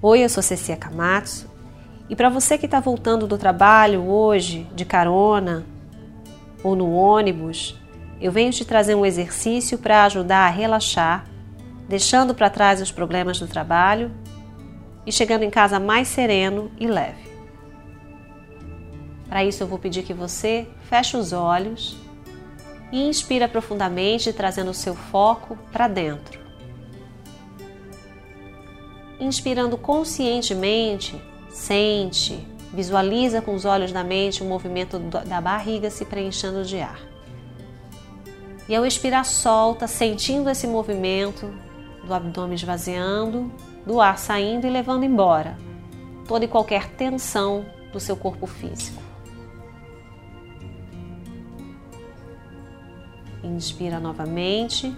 Oi, eu sou Cecília Kamatsu e para você que está voltando do trabalho hoje, de carona ou no ônibus, eu venho te trazer um exercício para ajudar a relaxar, deixando para trás os problemas do trabalho e chegando em casa mais sereno e leve. Para isso, eu vou pedir que você feche os olhos e inspira profundamente, trazendo o seu foco para dentro inspirando conscientemente, sente, visualiza com os olhos da mente o movimento da barriga se preenchendo de ar. E ao expirar, solta, sentindo esse movimento do abdômen esvaziando, do ar saindo e levando embora toda e qualquer tensão do seu corpo físico. Inspira novamente,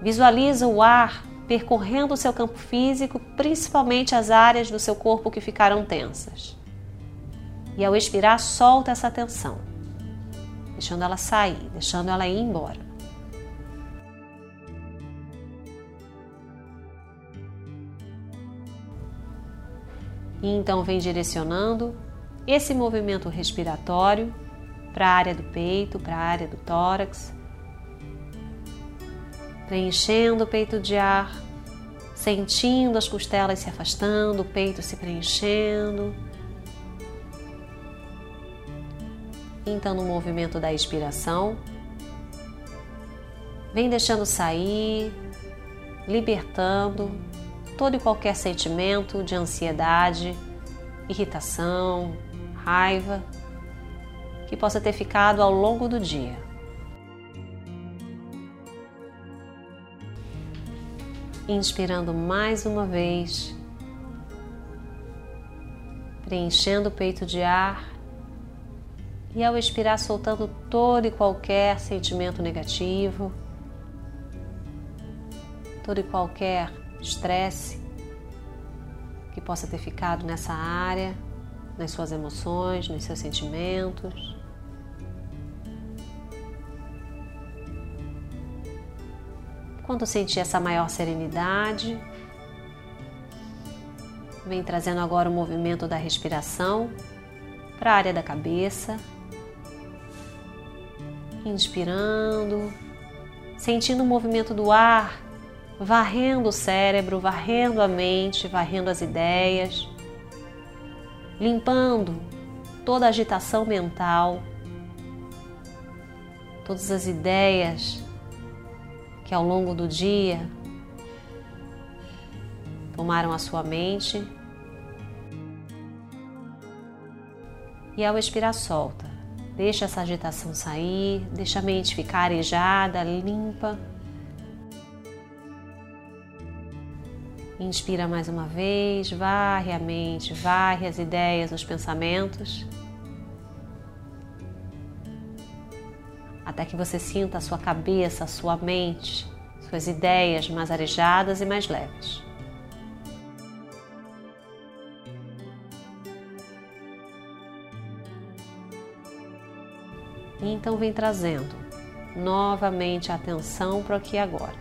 visualiza o ar percorrendo o seu campo físico, principalmente as áreas do seu corpo que ficaram tensas. E ao expirar, solta essa tensão, deixando ela sair, deixando ela ir embora. E então vem direcionando esse movimento respiratório para a área do peito, para a área do tórax, preenchendo o peito de ar, sentindo as costelas se afastando, o peito se preenchendo. Então, no movimento da expiração, vem deixando sair, libertando todo e qualquer sentimento de ansiedade, irritação, raiva que possa ter ficado ao longo do dia. Inspirando mais uma vez, preenchendo o peito de ar. E ao expirar, soltando todo e qualquer sentimento negativo, todo e qualquer estresse que possa ter ficado nessa área, nas suas emoções, nos seus sentimentos. Quando sentir essa maior serenidade, vem trazendo agora o movimento da respiração para a área da cabeça. Inspirando, sentindo o movimento do ar, varrendo o cérebro, varrendo a mente, varrendo as ideias, limpando toda a agitação mental, todas as ideias que ao longo do dia tomaram a sua mente e ao expirar solta. Deixa essa agitação sair, deixa a mente ficar arejada, limpa. Inspira mais uma vez, varre a mente, varre as ideias, os pensamentos. Até que você sinta a sua cabeça, a sua mente, suas ideias mais arejadas e mais leves. E então vem trazendo novamente a atenção para aqui e agora,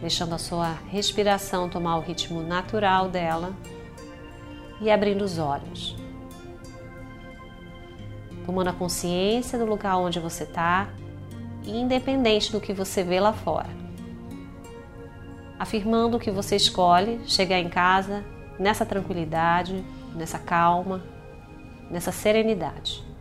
deixando a sua respiração tomar o ritmo natural dela e abrindo os olhos tomando a consciência do lugar onde você está, independente do que você vê lá fora. Afirmando que você escolhe chegar em casa nessa tranquilidade, nessa calma, nessa serenidade.